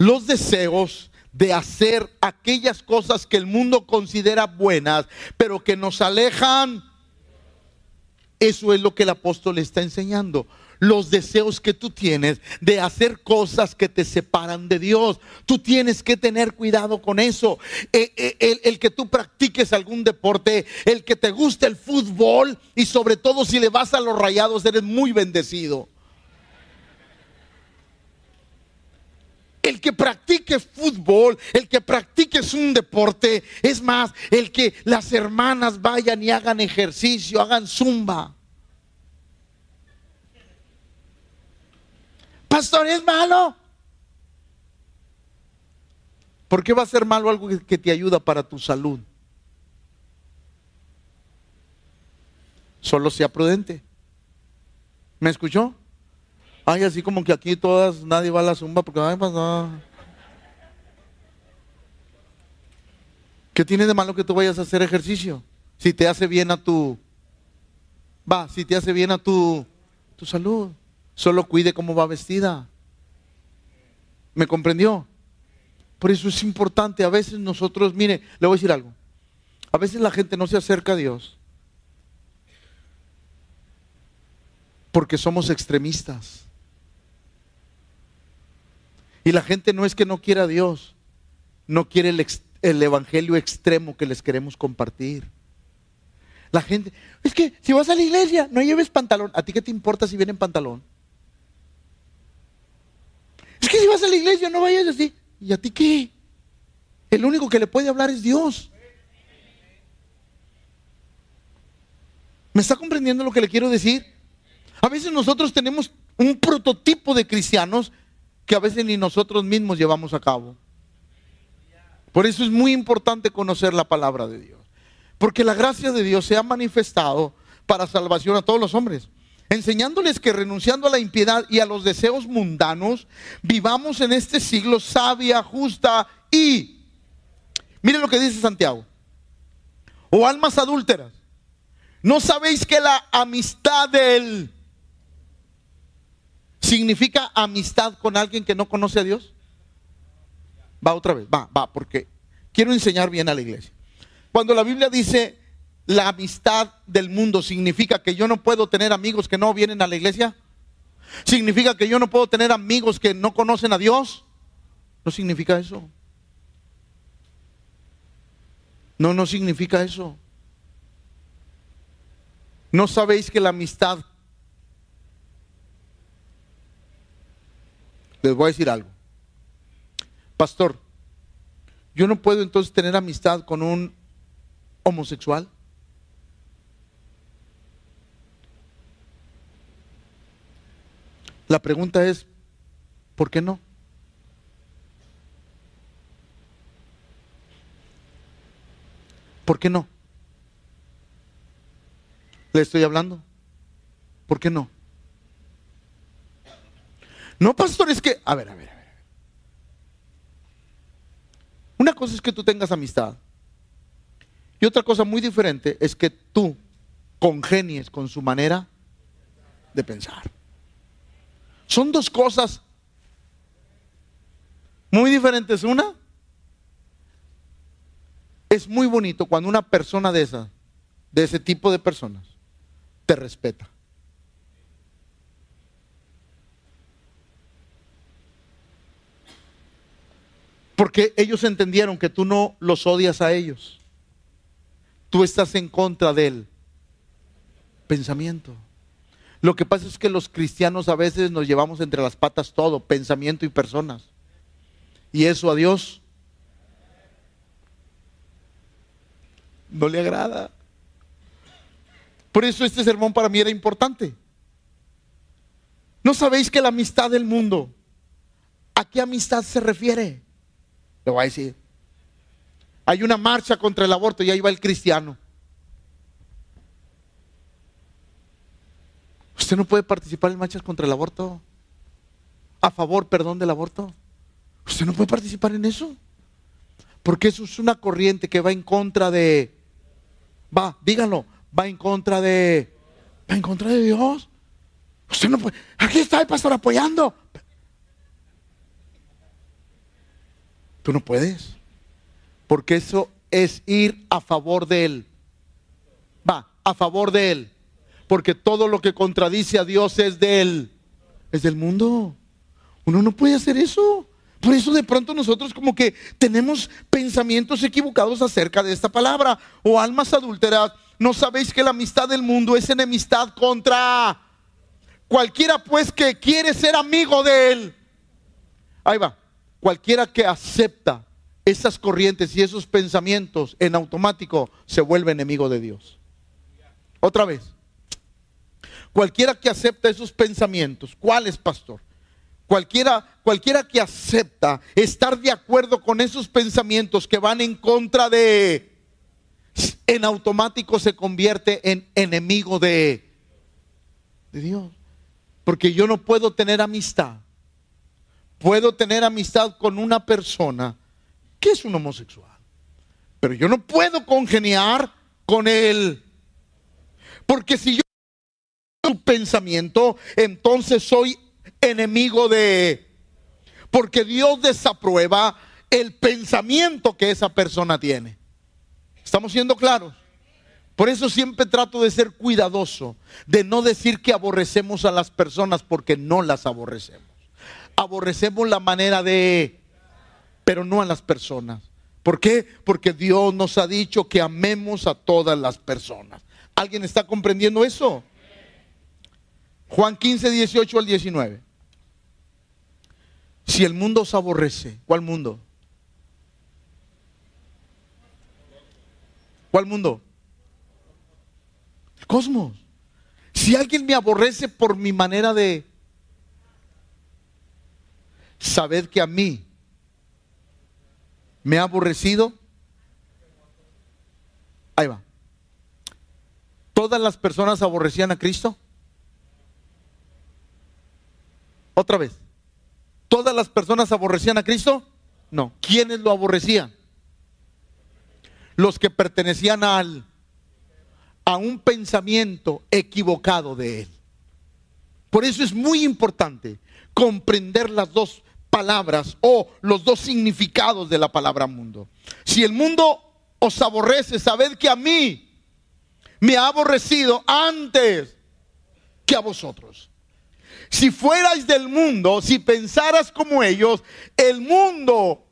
Speaker 1: Los deseos de hacer aquellas cosas que el mundo considera buenas, pero que nos alejan. Eso es lo que el apóstol está enseñando los deseos que tú tienes de hacer cosas que te separan de Dios. Tú tienes que tener cuidado con eso. Eh, eh, el, que tú practiques algún deporte, el que te guste el fútbol y sobre todo si le vas a los rayados, eres muy bendecido. El que practique fútbol, el que practiques un deporte, es más, el que las hermanas vayan y hagan ejercicio, hagan zumba. Pastor, es malo. ¿Por qué va a ser malo algo que te ayuda para tu salud? Solo sea prudente. ¿Me escuchó? Ay, así como que aquí todas, nadie va a la zumba porque, ay, pues ¿Qué tiene de malo que tú vayas a hacer ejercicio? Si te hace bien a tu, va, si te hace bien a tu, tu salud. Solo cuide cómo va vestida. ¿Me comprendió? Por eso es importante. A veces nosotros, mire, le voy a decir algo. A veces la gente no se acerca a Dios porque somos extremistas. Y la gente no es que no quiera a Dios, no quiere el, el evangelio extremo que les queremos compartir. La gente, es que si vas a la iglesia, no lleves pantalón. ¿A ti qué te importa si viene en pantalón? Es que si vas a la iglesia no vayas así. ¿Y a ti qué? El único que le puede hablar es Dios. ¿Me está comprendiendo lo que le quiero decir? A veces nosotros tenemos un prototipo de cristianos que a veces ni nosotros mismos llevamos a cabo. Por eso es muy importante conocer la palabra de Dios. Porque la gracia de Dios se ha manifestado para salvación a todos los hombres enseñándoles que renunciando a la impiedad y a los deseos mundanos, vivamos en este siglo sabia, justa y, miren lo que dice Santiago, o almas adúlteras, ¿no sabéis que la amistad del significa amistad con alguien que no conoce a Dios? Va otra vez, va, va, porque quiero enseñar bien a la iglesia. Cuando la Biblia dice la amistad del mundo significa que yo no puedo tener amigos que no vienen a la iglesia? ¿Significa que yo no puedo tener amigos que no conocen a Dios? No significa eso. No, no significa eso. ¿No sabéis que la amistad... les voy a decir algo. Pastor, yo no puedo entonces tener amistad con un homosexual. La pregunta es, ¿por qué no? ¿Por qué no? Le estoy hablando. ¿Por qué no? No, pastor, es que, a ver, a ver, a ver. Una cosa es que tú tengas amistad. Y otra cosa muy diferente es que tú congenies con su manera de pensar. Son dos cosas muy diferentes. Una, es muy bonito cuando una persona de esa, de ese tipo de personas, te respeta. Porque ellos entendieron que tú no los odias a ellos. Tú estás en contra del pensamiento. Lo que pasa es que los cristianos a veces nos llevamos entre las patas todo, pensamiento y personas. Y eso a Dios no le agrada. Por eso este sermón para mí era importante. ¿No sabéis que la amistad del mundo, a qué amistad se refiere? Le voy a decir. Hay una marcha contra el aborto y ahí va el cristiano. Usted no puede participar en marchas contra el aborto. A favor, perdón, del aborto. Usted no puede participar en eso. Porque eso es una corriente que va en contra de... Va, díganlo, va en contra de... Va en contra de Dios. Usted no puede... Aquí está el pastor apoyando. Tú no puedes. Porque eso es ir a favor de Él. Va, a favor de Él. Porque todo lo que contradice a Dios es de Él. Es del mundo. Uno no puede hacer eso. Por eso de pronto nosotros como que tenemos pensamientos equivocados acerca de esta palabra. O almas adúlteras, ¿no sabéis que la amistad del mundo es enemistad contra cualquiera pues que quiere ser amigo de él? Ahí va cualquiera que acepta esas corrientes y esos pensamientos en automático se vuelve enemigo de Dios. Otra vez, cualquiera que acepta esos pensamientos, ¿cuál es pastor? Cualquiera, cualquiera que acepta estar de acuerdo con esos pensamientos que van en contra de, en automático se convierte en enemigo de, de Dios. Porque yo no puedo tener amistad puedo tener amistad con una persona que es un homosexual. Pero yo no puedo congeniar con él. Porque si yo su pensamiento, entonces soy enemigo de... Porque Dios desaprueba el pensamiento que esa persona tiene. ¿Estamos siendo claros? Por eso siempre trato de ser cuidadoso, de no decir que aborrecemos a las personas porque no las aborrecemos aborrecemos la manera de, pero no a las personas. ¿Por qué? Porque Dios nos ha dicho que amemos a todas las personas. ¿Alguien está comprendiendo eso? Juan 15, 18 al 19. Si el mundo os aborrece, ¿cuál mundo? ¿Cuál mundo? El cosmos. Si alguien me aborrece por mi manera de sabed que a mí me ha aborrecido. Ahí va. ¿Todas las personas aborrecían a Cristo? Otra vez. ¿Todas las personas aborrecían a Cristo? No. ¿Quiénes lo aborrecían? Los que pertenecían al a un pensamiento equivocado de él. Por eso es muy importante comprender las dos palabras o los dos significados de la palabra mundo. Si el mundo os aborrece, sabed que a mí me ha aborrecido antes que a vosotros. Si fuerais del mundo, si pensaras como ellos, el mundo...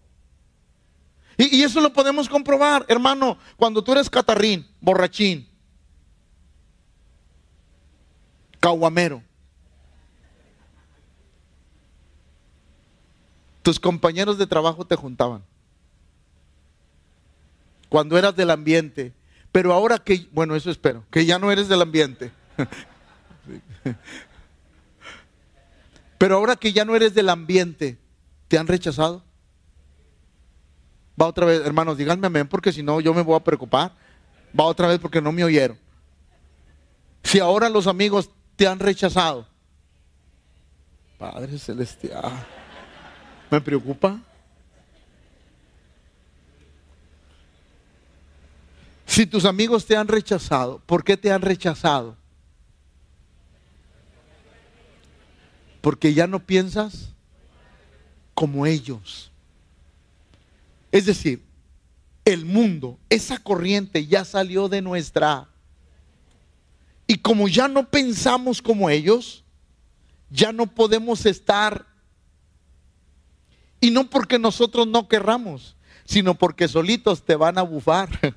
Speaker 1: Y, eso lo podemos comprobar, hermano, cuando tú eres catarrín, borrachín, caguamero tus compañeros de trabajo te juntaban. Cuando eras del ambiente. Pero ahora que, bueno, eso espero, que ya no eres del ambiente. Pero ahora que ya no eres del ambiente, ¿te han rechazado? Va otra vez, hermanos, díganme amén, porque si no yo me voy a preocupar. Va otra vez porque no me oyeron. Si ahora los amigos te han rechazado, Padre Celestial, ¿me preocupa? Si tus amigos te han rechazado, ¿por qué te han rechazado? Porque ya no piensas como ellos. Es decir, el mundo, esa corriente ya salió de nuestra... Y como ya no pensamos como ellos, ya no podemos estar... Y no porque nosotros no querramos, sino porque solitos te van a bufar.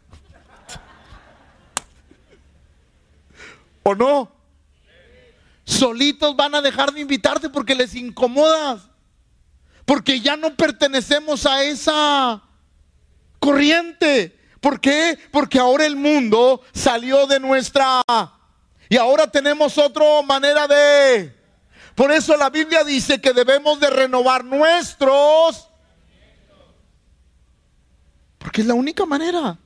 Speaker 1: ¿O no? Solitos van a dejar de invitarte porque les incomodas. Porque ya no pertenecemos a esa corriente. ¿Por qué? Porque ahora el mundo salió de nuestra... Y ahora tenemos otra manera de... Por eso la Biblia dice que debemos de renovar nuestros... Porque es la única manera.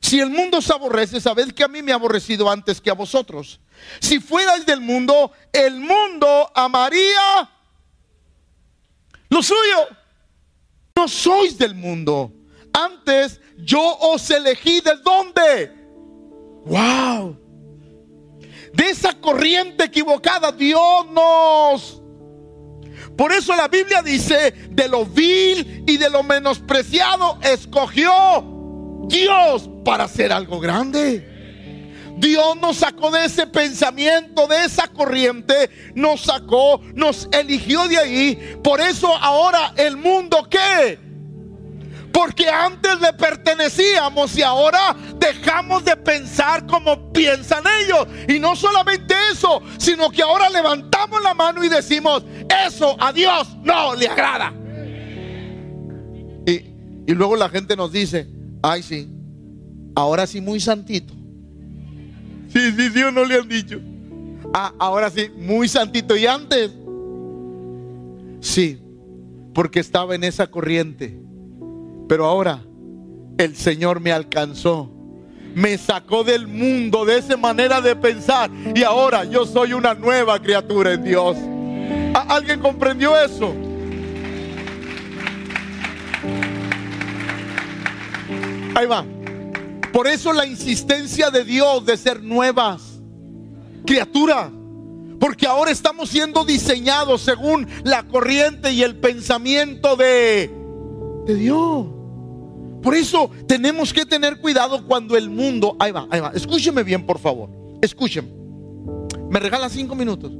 Speaker 1: Si el mundo se aborrece, sabed que a mí me ha aborrecido antes que a vosotros. Si fuerais del mundo, el mundo amaría lo suyo. No sois del mundo. Antes yo os elegí de dónde. Wow. De esa corriente equivocada Dios nos. Por eso la Biblia dice, de lo vil y de lo menospreciado escogió Dios para hacer algo grande. Dios nos sacó de ese pensamiento, de esa corriente, nos sacó, nos eligió de ahí. Por eso ahora el mundo qué? Porque antes le pertenecíamos y ahora dejamos de pensar como piensan ellos. Y no solamente eso, sino que ahora levantamos la mano y decimos, eso a Dios no le agrada. Y, y luego la gente nos dice, Ay, sí. Ahora sí, muy santito. Sí, sí, sí, no le han dicho. Ah, ahora sí, muy santito. ¿Y antes? Sí, porque estaba en esa corriente. Pero ahora el Señor me alcanzó. Me sacó del mundo, de esa manera de pensar. Y ahora yo soy una nueva criatura en Dios. ¿Alguien comprendió eso? Ahí va. Por eso la insistencia de Dios de ser nuevas criaturas. Porque ahora estamos siendo diseñados según la corriente y el pensamiento de, de Dios. Por eso tenemos que tener cuidado cuando el mundo... Ahí va, ahí va. Escúcheme bien, por favor. Escúcheme. ¿Me regala cinco minutos?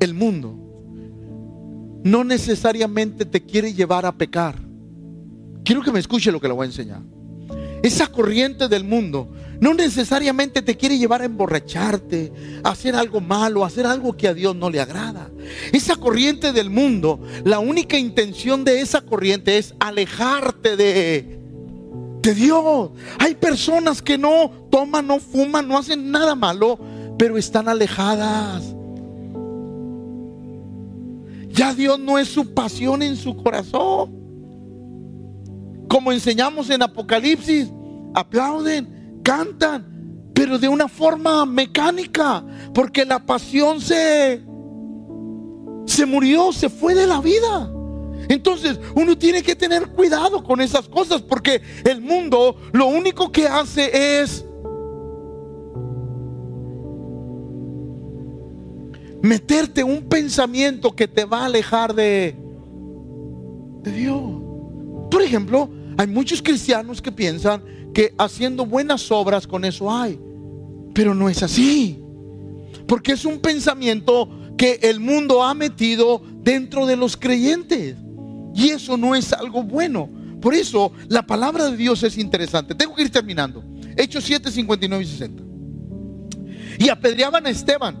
Speaker 1: El mundo no necesariamente te quiere llevar a pecar. Quiero que me escuche lo que le voy a enseñar. Esa corriente del mundo no necesariamente te quiere llevar a emborracharte, a hacer algo malo, a hacer algo que a Dios no le agrada. Esa corriente del mundo, la única intención de esa corriente es alejarte de, de Dios. Hay personas que no toman, no fuman, no hacen nada malo, pero están alejadas. Ya Dios no es su pasión en su corazón como enseñamos en Apocalipsis, aplauden, cantan, pero de una forma mecánica, porque la pasión se se murió, se fue de la vida. Entonces uno tiene que tener cuidado con esas cosas porque el mundo lo único que hace es meterte un pensamiento que te va a alejar de, de Dios. Por ejemplo, hay muchos cristianos que piensan que haciendo buenas obras con eso hay. Pero no es así. Porque es un pensamiento que el mundo ha metido dentro de los creyentes. Y eso no es algo bueno. Por eso la palabra de Dios es interesante. Tengo que ir terminando. Hechos 7, 59 y 60. Y apedreaban a Esteban.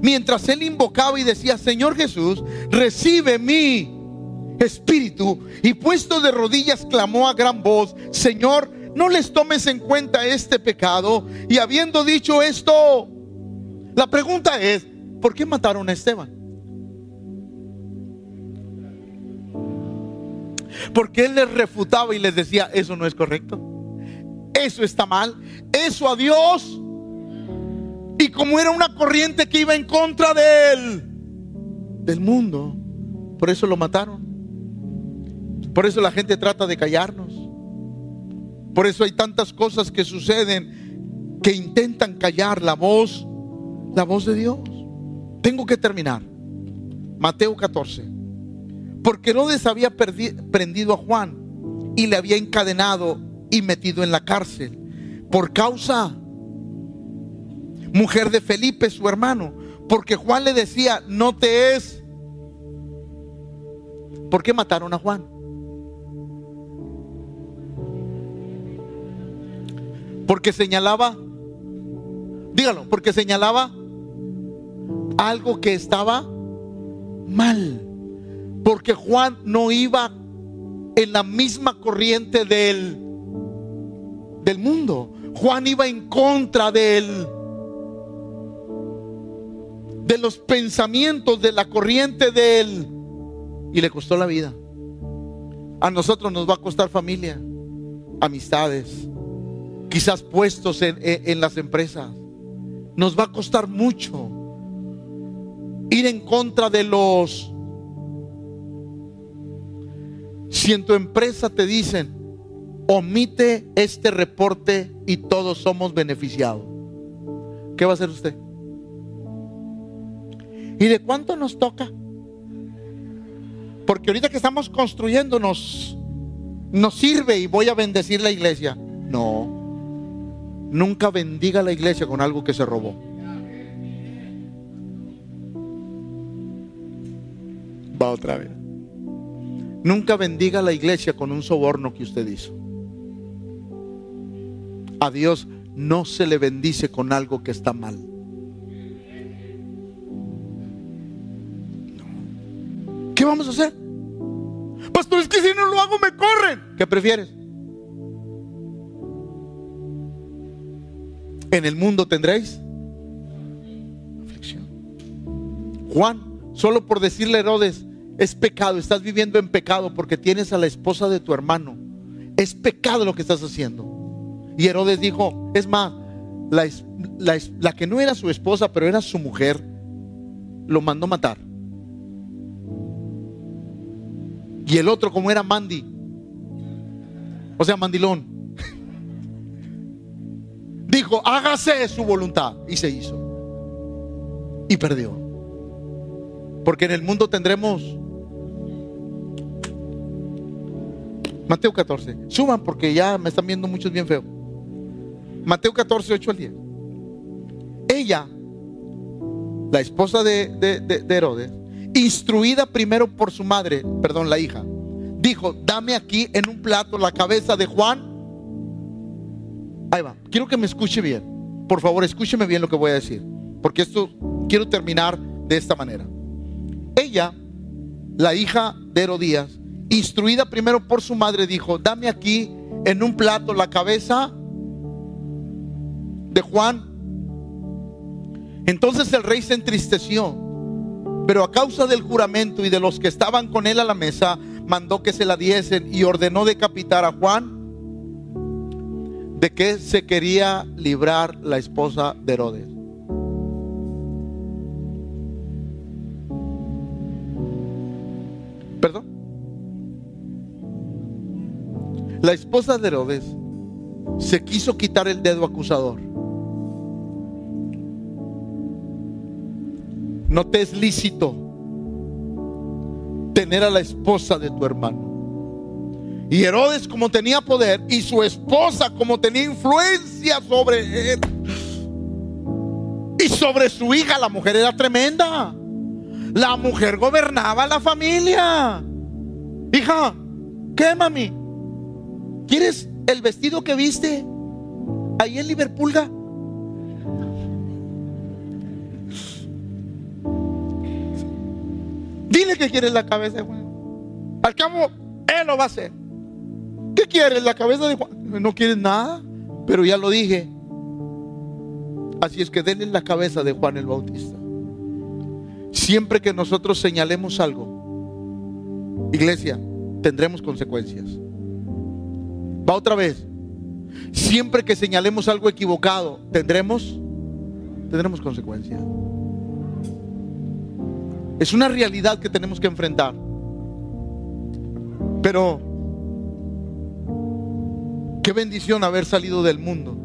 Speaker 1: Mientras él invocaba y decía, Señor Jesús, recibe mi espíritu y puesto de rodillas clamó a gran voz, Señor, no les tomes en cuenta este pecado. Y habiendo dicho esto, la pregunta es, ¿por qué mataron a Esteban? Porque él les refutaba y les decía, eso no es correcto. Eso está mal. Eso a Dios. Y como era una corriente que iba en contra de él, del mundo, por eso lo mataron. Por eso la gente trata de callarnos. Por eso hay tantas cosas que suceden que intentan callar la voz, la voz de Dios. Tengo que terminar. Mateo 14. Porque Herodes había prendido a Juan y le había encadenado y metido en la cárcel por causa mujer de Felipe, su hermano, porque Juan le decía, no te es. ¿Por qué mataron a Juan? Porque señalaba, dígalo, porque señalaba algo que estaba mal. Porque Juan no iba en la misma corriente del, del mundo. Juan iba en contra del, de los pensamientos, de la corriente de él. Y le costó la vida. A nosotros nos va a costar familia, amistades, quizás puestos en, las empresas. Nos va a costar mucho ir en contra de los... Si en tu empresa te dicen, omite este reporte y todos somos beneficiados, ¿qué va a hacer usted? ¿Y de cuánto nos toca? Porque ahorita que estamos construyendo nos, nos sirve y voy a bendecir la iglesia. No. Nunca bendiga la iglesia con algo que se robó. Va otra vez. Nunca bendiga la iglesia con un soborno que usted hizo. A Dios no se le bendice con algo que está mal. ¿Qué vamos a hacer? Pastor, es que si no lo hago me corren. ¿Qué prefieres? En el mundo tendréis aflicción. Juan, solo por decirle a Herodes, es pecado, estás viviendo en pecado porque tienes a la esposa de tu hermano. Es pecado lo que estás haciendo. Y Herodes dijo, es más, la, la que no era su esposa, pero era su mujer, lo mandó matar. Y el otro, como era Mandy, o sea, mandilón, dijo, hágase su voluntad. Y se hizo. Y perdió. Porque en el mundo tendremos... Mateo 14. Suban porque ya me están viendo muchos bien feo. Mateo 14, 8 al 10. Ella, la esposa de, de Herodes, instruida primero por su madre, perdón, la hija, dijo, dame aquí en un plato la cabeza de Juan. Ahí va, quiero que me escuche bien. Por favor, escúcheme bien lo que voy a decir, porque esto quiero terminar de esta manera. Ella, la hija de Herodías, instruida primero por su madre, dijo, dame aquí en un plato la cabeza de Juan. Entonces el rey se entristeció pero a causa del juramento y de los que estaban con él a la mesa, mandó que se la diesen y ordenó decapitar a Juan. ¿De qué se quería librar la esposa de Herodes? ¿Perdón? La esposa de Herodes se quiso quitar el dedo acusador. no te es lícito tener a la esposa de tu hermano. Y Herodes como tenía poder y su esposa como tenía influencia sobre él y sobre su hija, la mujer era tremenda. La mujer gobernaba la familia. Hija, ¿qué mami? ¿Quieres el vestido que viste ahí en Liverpool? Dile que quieres la cabeza. Al cabo, él lo va a hacer. ¿Qué quieres? La cabeza de Juan. No quieres nada, pero ya lo dije. Así es que denle la cabeza de Juan el Bautista. Siempre que nosotros señalemos algo, iglesia, tendremos consecuencias. Va otra vez. Siempre que señalemos algo equivocado, tendremos tendremos consecuencias. Es una realidad que tenemos que enfrentar. Pero qué bendición haber salido del mundo,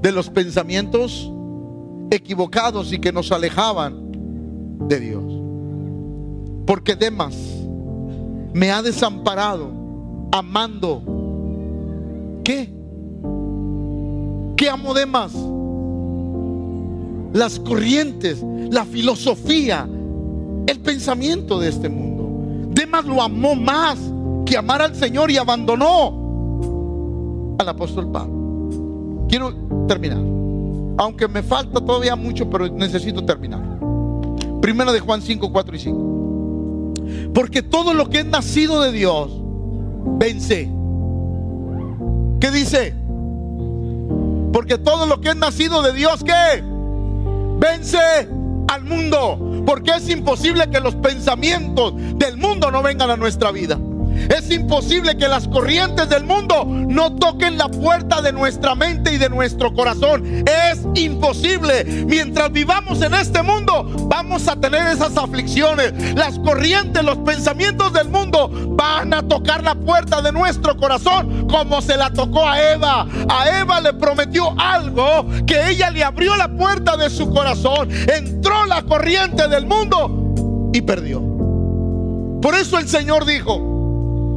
Speaker 1: de los pensamientos equivocados y que nos alejaban de Dios. Porque Demas me ha desamparado amando. ¿Qué? ¿Qué amo Demas? Las corrientes, la filosofía, el pensamiento de este mundo. Demas lo amó más que amar al Señor y abandonó al apóstol Pablo. Quiero terminar. Aunque me falta todavía mucho, pero necesito terminar. Primera de Juan 5, 4 y 5. Porque todo lo que es nacido de Dios, vence. ¿Qué dice? Porque todo lo que es nacido de Dios, ¿qué? Vence al mundo. Porque es imposible que los pensamientos del mundo no vengan a nuestra vida. Es imposible que las corrientes del mundo no toquen la puerta de nuestra mente y de nuestro corazón. Es imposible. Mientras vivamos en este mundo, vamos a tener esas aflicciones. Las corrientes, los pensamientos del mundo van a tocar la puerta de nuestro corazón como se la tocó a Eva. A Eva le prometió algo que ella le abrió la puerta de su corazón. Entró la corriente del mundo y perdió. Por eso el Señor dijo,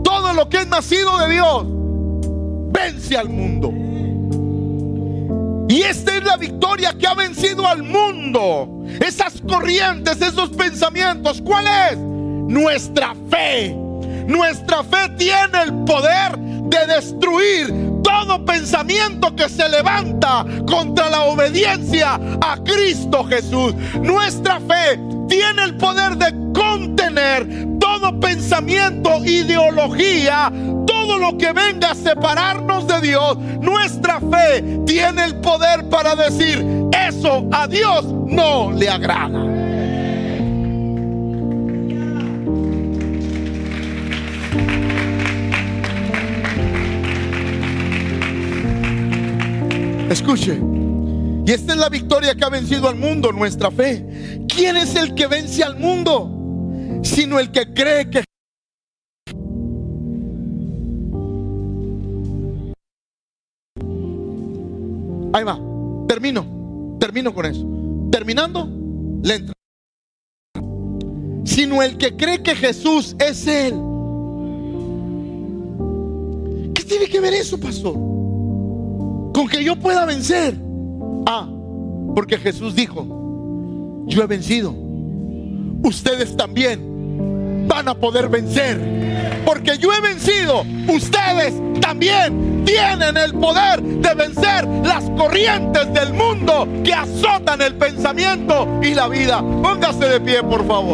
Speaker 1: todo lo que es nacido de Dios vence al mundo. Y esta es la victoria que ha vencido al mundo. Esas corrientes, esos pensamientos. ¿Cuál es? Nuestra fe. Nuestra fe tiene el poder de destruir todo pensamiento que se levanta contra la obediencia a Cristo Jesús. Nuestra fe tiene el poder de contener todo pensamiento, ideología, todo lo que venga a separarnos de Dios. Nuestra fe tiene el poder para decir, eso a Dios no le agrada. Escuche, y esta es la victoria que ha vencido al mundo, nuestra fe. ¿Quién es el que vence al mundo? Sino el que cree que... Ahí va, termino, termino con eso. Terminando, le entra. Sino el que cree que Jesús es Él. ¿Qué tiene que ver eso, pastor? Con que yo pueda vencer. Ah, porque Jesús dijo, yo he vencido. Ustedes también van a poder vencer. Porque yo he vencido. Ustedes también tienen el poder de vencer las corrientes del mundo que azotan el pensamiento y la vida. Póngase de pie, por favor.